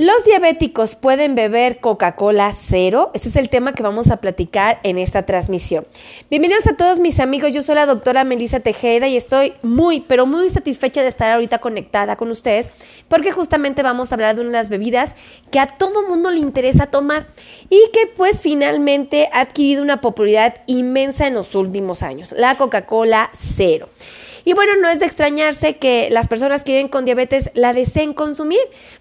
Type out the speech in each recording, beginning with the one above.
¿Los diabéticos pueden beber Coca-Cola cero? Ese es el tema que vamos a platicar en esta transmisión. Bienvenidos a todos mis amigos, yo soy la doctora Melissa Tejeda y estoy muy, pero muy satisfecha de estar ahorita conectada con ustedes porque justamente vamos a hablar de una de las bebidas que a todo mundo le interesa tomar y que pues finalmente ha adquirido una popularidad inmensa en los últimos años, la Coca-Cola cero. Y bueno, no es de extrañarse que las personas que viven con diabetes la deseen consumir,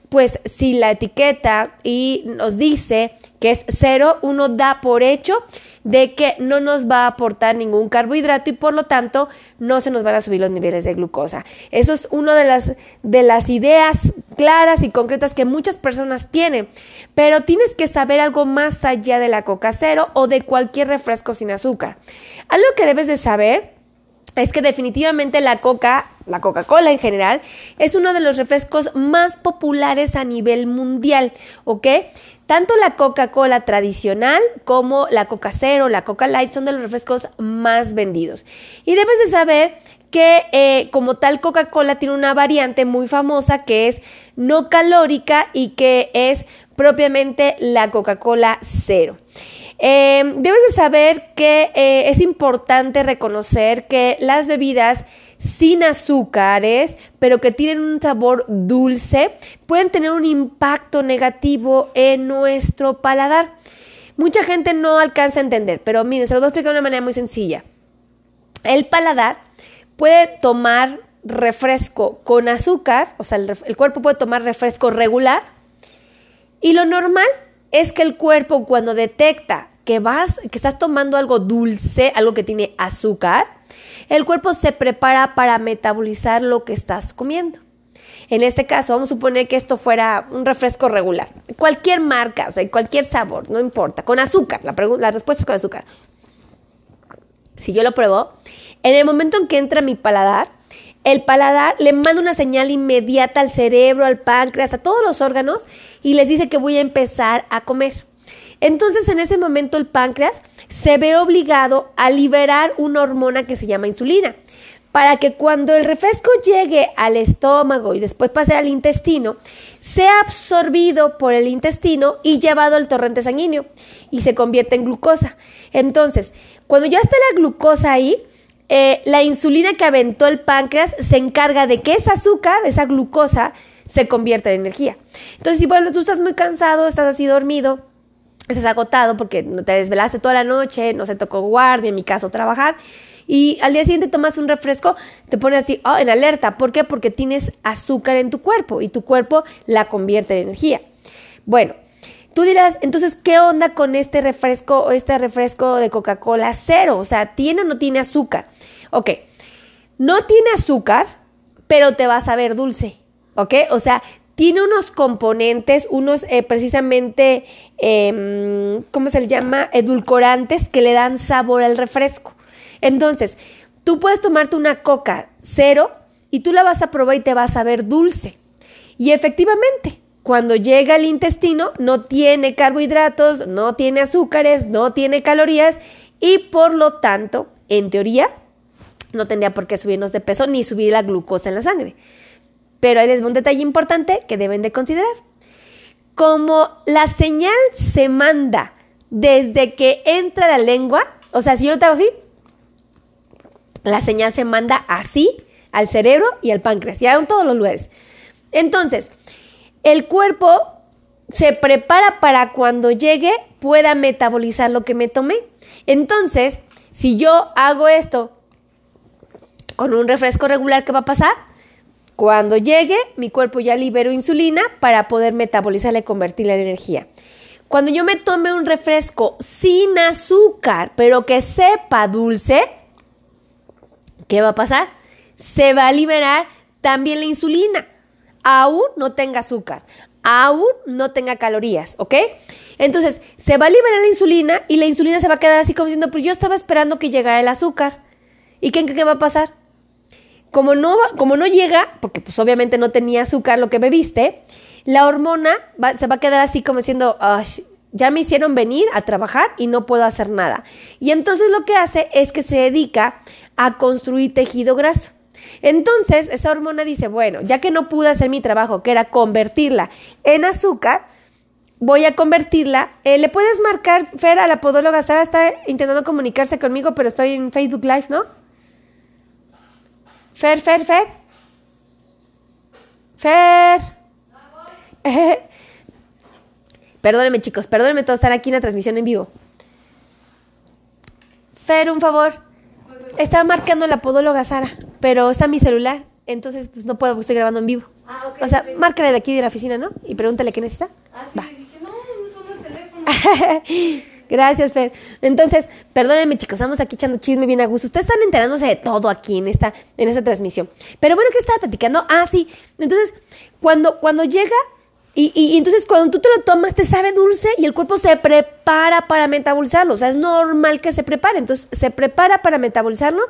pues si la etiqueta y nos dice que es cero, uno da por hecho de que no nos va a aportar ningún carbohidrato y por lo tanto no se nos van a subir los niveles de glucosa. Eso es una de las, de las ideas claras y concretas que muchas personas tienen, pero tienes que saber algo más allá de la coca cero o de cualquier refresco sin azúcar. Algo que debes de saber es que definitivamente la coca, la Coca-Cola en general, es uno de los refrescos más populares a nivel mundial, ¿ok? Tanto la Coca-Cola tradicional como la Coca Cero, la Coca Light son de los refrescos más vendidos. Y debes de saber que eh, como tal Coca-Cola tiene una variante muy famosa que es no calórica y que es propiamente la Coca-Cola Cero. Em, debes de saber que eh, es importante reconocer que las bebidas sin azúcares, pero que tienen un sabor dulce, pueden tener un impacto negativo en nuestro paladar. Mucha gente no alcanza a entender, pero miren, se lo voy a explicar de una manera muy sencilla. El paladar puede tomar refresco con azúcar, o sea, el, el cuerpo puede tomar refresco regular, y lo normal es que el cuerpo cuando detecta que vas, que estás tomando algo dulce, algo que tiene azúcar, el cuerpo se prepara para metabolizar lo que estás comiendo. En este caso, vamos a suponer que esto fuera un refresco regular, cualquier marca, o sea, cualquier sabor, no importa, con azúcar, la, la respuesta es con azúcar. Si yo lo pruebo, en el momento en que entra mi paladar, el paladar le manda una señal inmediata al cerebro, al páncreas, a todos los órganos y les dice que voy a empezar a comer. Entonces en ese momento el páncreas se ve obligado a liberar una hormona que se llama insulina para que cuando el refresco llegue al estómago y después pase al intestino, sea absorbido por el intestino y llevado al torrente sanguíneo y se convierte en glucosa. Entonces, cuando ya está la glucosa ahí, eh, la insulina que aventó el páncreas se encarga de que esa azúcar, esa glucosa, se convierta en energía. Entonces, si bueno, tú estás muy cansado, estás así dormido, estás agotado porque te desvelaste toda la noche, no se tocó guardia, en mi caso trabajar, y al día siguiente tomas un refresco, te pones así, oh, en alerta. ¿Por qué? Porque tienes azúcar en tu cuerpo y tu cuerpo la convierte en energía. Bueno, tú dirás, entonces, ¿qué onda con este refresco o este refresco de Coca-Cola cero? O sea, ¿tiene o no tiene azúcar? Ok, no tiene azúcar, pero te va a saber dulce. ¿Ok? O sea, tiene unos componentes, unos eh, precisamente, em, ¿cómo se le llama? Edulcorantes que le dan sabor al refresco. Entonces, tú puedes tomarte una coca cero y tú la vas a probar y te vas a ver dulce. Y efectivamente, cuando llega al intestino, no tiene carbohidratos, no tiene azúcares, no tiene calorías y por lo tanto, en teoría, no tendría por qué subirnos de peso ni subir la glucosa en la sangre. Pero ahí un detalle importante que deben de considerar. Como la señal se manda desde que entra la lengua, o sea, si yo lo hago así, la señal se manda así al cerebro y al páncreas, ya en todos los lugares. Entonces, el cuerpo se prepara para cuando llegue pueda metabolizar lo que me tomé. Entonces, si yo hago esto con un refresco regular, ¿qué va a pasar? Cuando llegue, mi cuerpo ya liberó insulina para poder metabolizarla y convertirla en energía. Cuando yo me tome un refresco sin azúcar, pero que sepa dulce, ¿qué va a pasar? Se va a liberar también la insulina, aún no tenga azúcar, aún no tenga calorías, ¿ok? Entonces, se va a liberar la insulina y la insulina se va a quedar así como diciendo, pues yo estaba esperando que llegara el azúcar. ¿Y qué, qué va a pasar? Como no, como no llega, porque pues obviamente no tenía azúcar lo que bebiste, la hormona se va a quedar así como diciendo, ya me hicieron venir a trabajar y no puedo hacer nada. Y entonces lo que hace es que se dedica a construir tejido graso. Entonces, esa hormona dice, bueno, ya que no pude hacer mi trabajo, que era convertirla en azúcar, voy a convertirla. Eh, ¿Le puedes marcar, Fer, a la podóloga? Sara está intentando comunicarse conmigo, pero estoy en Facebook Live, ¿no? Fer, Fer, Fer. Fer. perdónenme, chicos, perdónenme todos estar aquí en la transmisión en vivo. Fer, un favor. Estaba marcando la podóloga Sara, pero está en mi celular, entonces pues no puedo, estoy grabando en vivo. Ah, okay, o sea, márcale de aquí de la oficina, ¿no? Y pregúntale qué necesita. Ah, sí, dije, no, no el teléfono. Gracias, Fer. Entonces, perdónenme, chicos, estamos aquí echando chisme bien a gusto. Ustedes están enterándose de todo aquí en esta, en esta transmisión. Pero bueno, ¿qué estaba platicando? Ah, sí. Entonces, cuando, cuando llega y, entonces cuando tú te lo tomas te sabe dulce y el cuerpo se prepara para metabolizarlo. O sea, es normal que se prepare. Entonces se prepara para metabolizarlo.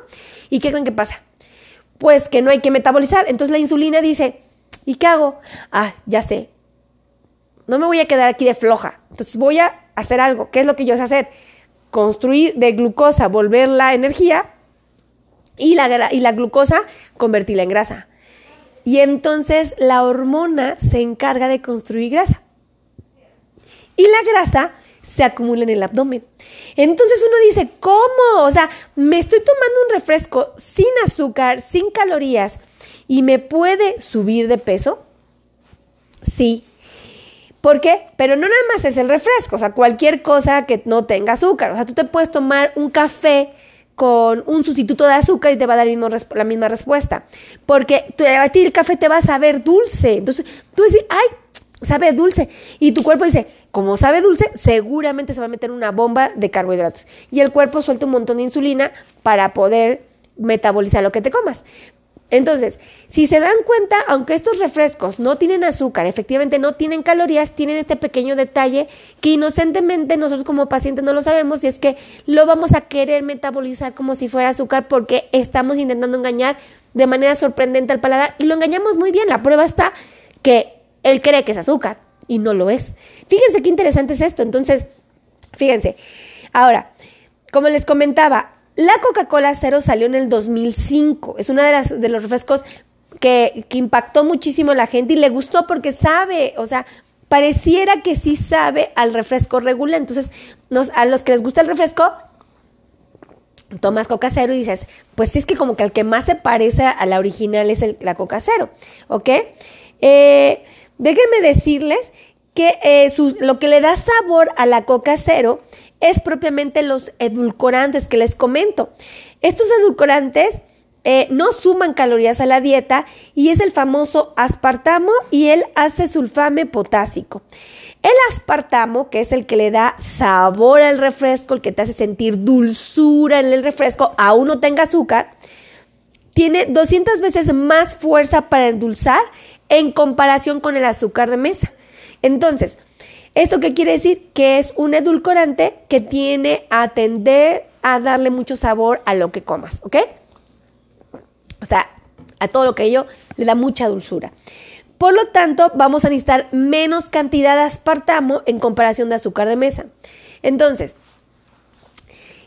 ¿Y qué creen que pasa? Pues que no hay que metabolizar. Entonces la insulina dice, ¿y qué hago? Ah, ya sé. No me voy a quedar aquí de floja. Entonces voy a hacer algo. ¿Qué es lo que yo sé hacer? Construir de glucosa, volver la energía y la, y la glucosa convertirla en grasa. Y entonces la hormona se encarga de construir grasa. Y la grasa se acumula en el abdomen. Entonces uno dice, ¿cómo? O sea, me estoy tomando un refresco sin azúcar, sin calorías, y me puede subir de peso. Sí. ¿Por qué? Pero no nada más es el refresco, o sea, cualquier cosa que no tenga azúcar. O sea, tú te puedes tomar un café con un sustituto de azúcar y te va a dar la misma respuesta. Porque a ti el café te va a saber dulce. Entonces tú dices, ay, sabe dulce. Y tu cuerpo dice, como sabe dulce, seguramente se va a meter una bomba de carbohidratos. Y el cuerpo suelta un montón de insulina para poder metabolizar lo que te comas. Entonces, si se dan cuenta, aunque estos refrescos no tienen azúcar, efectivamente no tienen calorías, tienen este pequeño detalle que inocentemente nosotros como pacientes no lo sabemos y es que lo vamos a querer metabolizar como si fuera azúcar porque estamos intentando engañar de manera sorprendente al paladar y lo engañamos muy bien. La prueba está que él cree que es azúcar y no lo es. Fíjense qué interesante es esto. Entonces, fíjense. Ahora, como les comentaba, la Coca-Cola Cero salió en el 2005. Es una de las de los refrescos que, impactó muchísimo a la gente y le gustó porque sabe, o sea, pareciera que sí sabe al refresco regular. Entonces, a los que les gusta el refresco, tomas Coca Cero y dices, pues sí es que como que el que más se parece a la original es la Coca Cero, ¿ok? Eh, déjenme decirles que eh, lo que le da sabor a la Coca Cero es propiamente los edulcorantes que les comento. Estos edulcorantes eh, no suman calorías a la dieta y es el famoso aspartamo y el acesulfame potásico. El aspartamo, que es el que le da sabor al refresco, el que te hace sentir dulzura en el refresco, aún no tenga azúcar, tiene 200 veces más fuerza para endulzar en comparación con el azúcar de mesa. Entonces, ¿Esto qué quiere decir? Que es un edulcorante que tiene a tender a darle mucho sabor a lo que comas, ¿ok? O sea, a todo lo que ello le da mucha dulzura. Por lo tanto, vamos a necesitar menos cantidad de aspartamo en comparación de azúcar de mesa. Entonces,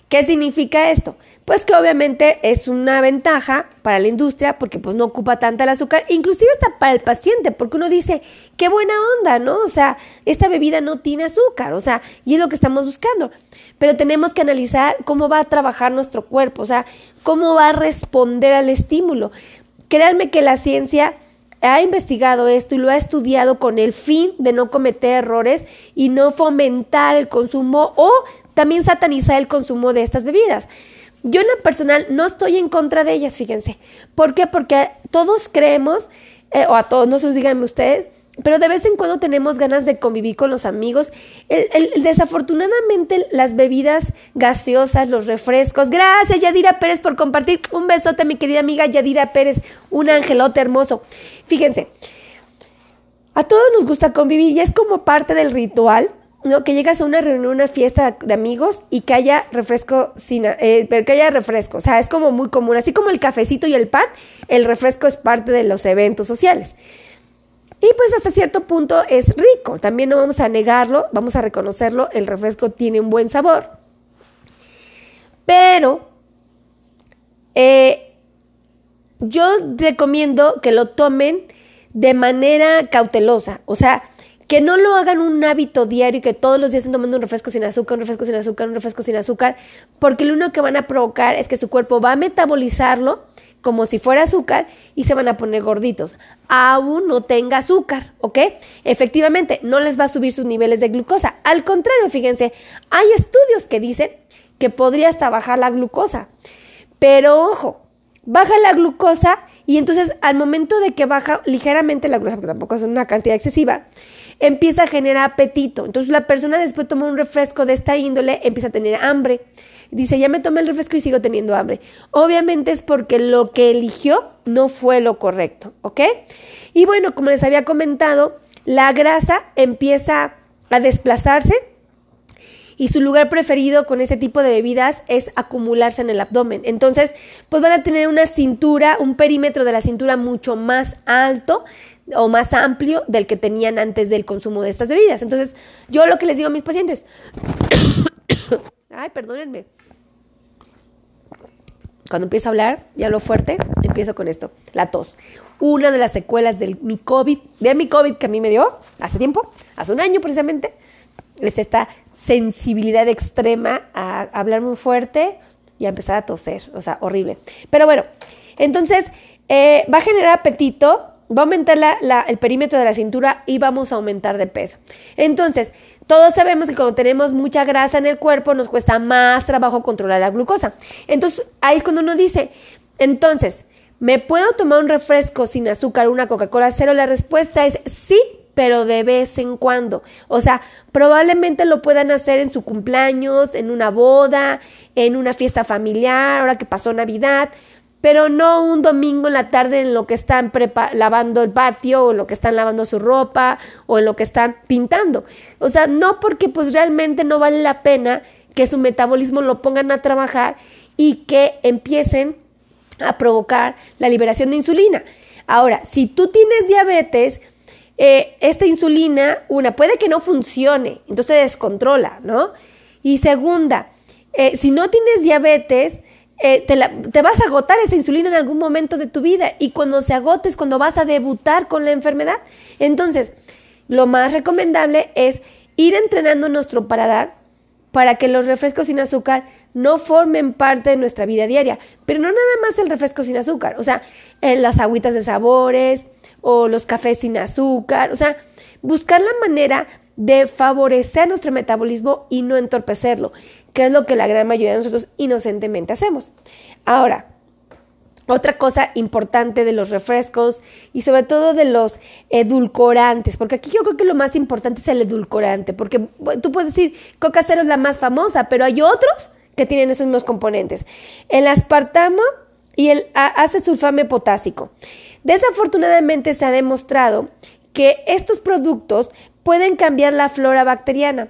¿qué significa esto? Pues que obviamente es una ventaja para la industria porque pues no ocupa tanta el azúcar, inclusive hasta para el paciente, porque uno dice, qué buena onda, ¿no? O sea, esta bebida no tiene azúcar, o sea, y es lo que estamos buscando. Pero tenemos que analizar cómo va a trabajar nuestro cuerpo, o sea, cómo va a responder al estímulo. Créanme que la ciencia ha investigado esto y lo ha estudiado con el fin de no cometer errores y no fomentar el consumo o también satanizar el consumo de estas bebidas. Yo en lo personal no estoy en contra de ellas, fíjense. ¿Por qué? Porque todos creemos, eh, o a todos, no se los digan ustedes, pero de vez en cuando tenemos ganas de convivir con los amigos. El, desafortunadamente las bebidas gaseosas, los refrescos. Gracias Yadira Pérez por compartir. Un besote mi querida amiga Yadira Pérez, un angelote hermoso. Fíjense, a todos nos gusta convivir y es como parte del ritual ¿no? Que llegas a una reunión, una fiesta de amigos y que haya refresco sin, eh, pero que haya refresco. O sea, es como muy común. Así como el cafecito y el pan, el refresco es parte de los eventos sociales. Y pues hasta cierto punto es rico. También no vamos a negarlo, vamos a reconocerlo. El refresco tiene un buen sabor. Pero, eh, yo recomiendo que lo tomen de manera cautelosa, o sea, que no lo hagan un hábito diario y que todos los días estén tomando un refresco sin azúcar, un refresco sin azúcar, un refresco sin azúcar, porque lo único que van a provocar es que su cuerpo va a metabolizarlo como si fuera azúcar y se van a poner gorditos. Aún no tenga azúcar, ¿ok? Efectivamente, no les va a subir sus niveles de glucosa. Al contrario, fíjense, hay estudios que dicen que podría hasta bajar la glucosa. Pero ojo, baja la glucosa y entonces al momento de que baja ligeramente la glucosa, porque tampoco es una cantidad excesiva, empieza a generar apetito. Entonces la persona después toma un refresco de esta índole, empieza a tener hambre. Dice, ya me tomé el refresco y sigo teniendo hambre. Obviamente es porque lo que eligió no fue lo correcto, ¿ok? Y bueno, como les había comentado, la grasa empieza a desplazarse y su lugar preferido con ese tipo de bebidas es acumularse en el abdomen. Entonces, pues van a tener una cintura, un perímetro de la cintura mucho más alto o más amplio del que tenían antes del consumo de estas bebidas. Entonces, yo lo que les digo a mis pacientes, ay, perdónenme, cuando empiezo a hablar, ya lo fuerte, empiezo con esto, la tos. Una de las secuelas de mi COVID, de mi COVID que a mí me dio hace tiempo, hace un año precisamente, es esta sensibilidad extrema a hablar muy fuerte y a empezar a toser, o sea, horrible. Pero bueno, entonces eh, va a generar apetito, va a aumentar el perímetro de la cintura y vamos a aumentar de peso. Entonces, todos sabemos que cuando tenemos mucha grasa en el cuerpo nos cuesta más trabajo controlar la glucosa. Entonces, ahí es cuando uno dice, entonces, ¿me puedo tomar un refresco sin azúcar, una Coca-Cola cero? La respuesta es sí, pero de vez en cuando. O sea, probablemente lo puedan hacer en su cumpleaños, en una boda, en una fiesta familiar, ahora que pasó Navidad, pero no un domingo en la tarde en lo que están lavando el patio o en lo que están lavando su ropa o en lo que están pintando. O sea, no porque pues realmente no vale la pena que su metabolismo lo pongan a trabajar y que empiecen a provocar la liberación de insulina. Ahora, si tú tienes diabetes, eh, esta insulina, una, puede que no funcione, entonces descontrola, ¿no? Y segunda, eh, si no tienes diabetes, eh, te, te, vas a agotar esa insulina en algún momento de tu vida y cuando se agote es cuando vas a debutar con la enfermedad. Entonces, lo más recomendable es ir entrenando nuestro paladar para que los refrescos sin azúcar no formen parte de nuestra vida diaria. Pero no nada más el refresco sin azúcar, o sea, las agüitas de sabores, o los cafés sin azúcar, o sea, buscar la manera de favorecer nuestro metabolismo y no entorpecerlo, que es lo que la gran mayoría de nosotros inocentemente hacemos. Ahora, otra cosa importante de los refrescos y sobre todo de los edulcorantes, porque aquí yo creo que lo más importante es el edulcorante, porque tú puedes decir Coca Cero es la más famosa, pero hay otros que tienen esos mismos componentes. El aspartamo y el acesulfame potásico. Desafortunadamente se ha demostrado que estos productos pueden cambiar la flora bacteriana.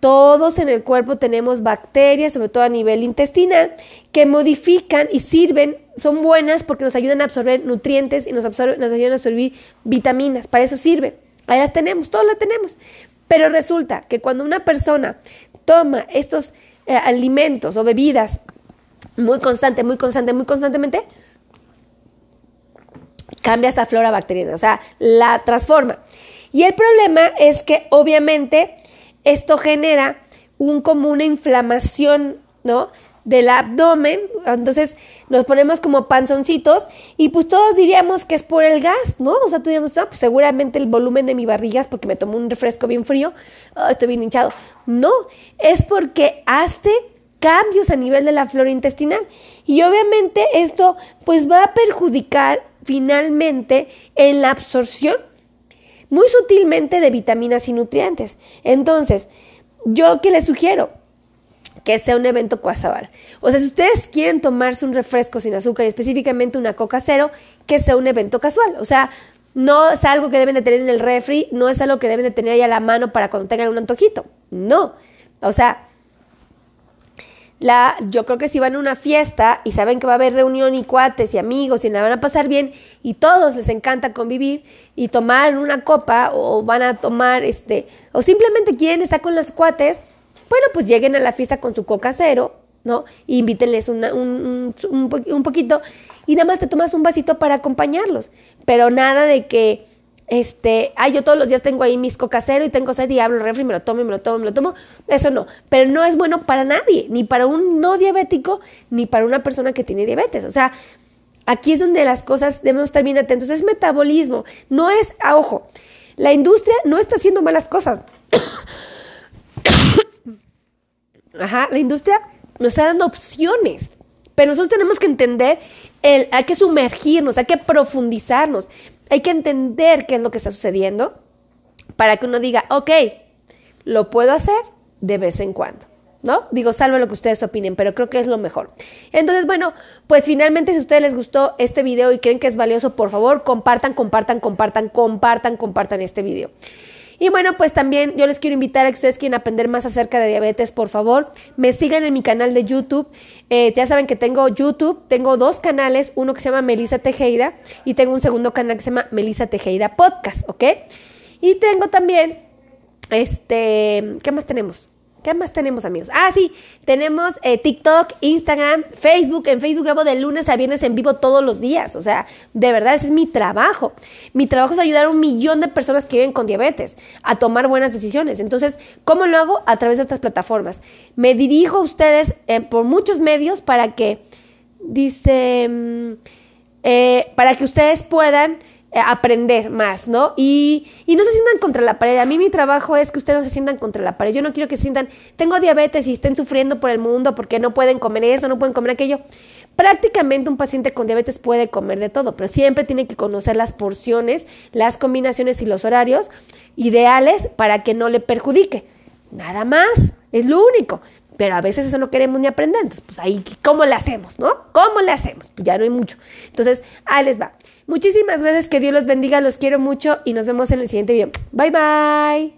Todos en el cuerpo tenemos bacterias, sobre todo a nivel intestinal, que modifican y sirven, son buenas porque nos ayudan a absorber nutrientes y nos, nos ayudan a absorber vitaminas. Para eso sirve. Ahí las tenemos, todas las tenemos. Pero resulta que cuando una persona toma estos eh, alimentos o bebidas muy constante, muy constante, muy constantemente, cambia esa flora bacteriana, o sea, la transforma. Y el problema es que obviamente esto genera un, como una inflamación, ¿no? Del abdomen, entonces nos ponemos como panzoncitos y pues todos diríamos que es por el gas, ¿no? O sea, tú diríamos, no, pues seguramente el volumen de mi barriga es porque me tomo un refresco bien frío, oh, estoy bien hinchado. No, es porque hace cambios a nivel de la flora intestinal y obviamente esto pues va a perjudicar finalmente en la absorción muy sutilmente de vitaminas y nutrientes. Entonces, yo que les sugiero que sea un evento casual. O sea, si ustedes quieren tomarse un refresco sin azúcar y específicamente una coca cero, que sea un evento casual. O sea, no es algo que deben de tener en el refri, no es algo que deben de tener ahí a la mano para cuando tengan un antojito. No. O sea, la, yo creo que si van a una fiesta y saben que va a haber reunión y cuates y amigos y la van a pasar bien y todos les encanta convivir y tomar una copa o van a tomar este o simplemente quieren estar con los cuates, bueno, pues lleguen a la fiesta con su coca cero, ¿no? E invítenles un, un, un, poquito y nada más te tomas un vasito para acompañarlos, pero nada de que este, ay, yo todos los días tengo ahí mis cocasero y tengo sed y hablo refri, me lo tomo, me lo tomo, me lo tomo. Eso no. Pero no es bueno para nadie, ni para un no diabético, ni para una persona que tiene diabetes. O sea, aquí es donde las cosas debemos estar bien atentos. Es metabolismo, no es, a ojo, la industria no está haciendo malas cosas. Ajá, la industria nos está dando opciones. Pero nosotros tenemos que entender, el, hay que sumergirnos, hay que profundizarnos. Hay que entender qué es lo que está sucediendo para que uno diga, ok, lo puedo hacer de vez en cuando. ¿No? Digo, salvo lo que ustedes opinen, pero creo que es lo mejor. Entonces, bueno, pues finalmente, si a ustedes les gustó este video y creen que es valioso, por favor, compartan, compartan, compartan, compartan, compartan este video. Y bueno, pues también yo les quiero invitar a que ustedes quieran aprender más acerca de diabetes, por favor, me sigan en mi canal de YouTube. Eh, ya saben que tengo YouTube, tengo dos canales, uno que se llama Melissa Tejeda y tengo un segundo canal que se llama Melissa Tejeda Podcast, ¿ok? Y tengo también, este, ¿qué más tenemos? ¿Qué más tenemos, amigos? Ah, sí, tenemos eh, TikTok, Instagram, Facebook. En Facebook grabo de lunes a viernes en vivo todos los días. O sea, de verdad, ese es mi trabajo. Mi trabajo es ayudar a un millón de personas que viven con diabetes a tomar buenas decisiones. Entonces, ¿cómo lo hago? A través de estas plataformas. Me dirijo a ustedes eh, por muchos medios para que, dice, mm, eh, para que ustedes puedan aprender más, ¿no? Y, y, no se sientan contra la pared. A mí mi trabajo es que ustedes no se sientan contra la pared. Yo no quiero que se sientan, tengo diabetes y estén sufriendo por el mundo porque no pueden comer eso, no pueden comer aquello. Prácticamente un paciente con diabetes puede comer de todo, pero siempre tiene que conocer las porciones, las combinaciones y los horarios ideales para que no le perjudique. Nada más, es lo único. Pero a veces eso no queremos ni aprender. Entonces, pues ahí, ¿cómo le hacemos, no? ¿Cómo le hacemos? Pues ya no hay mucho. Entonces, ahí les va. Muchísimas gracias, que Dios los bendiga, los quiero mucho y nos vemos en el siguiente video. Bye bye.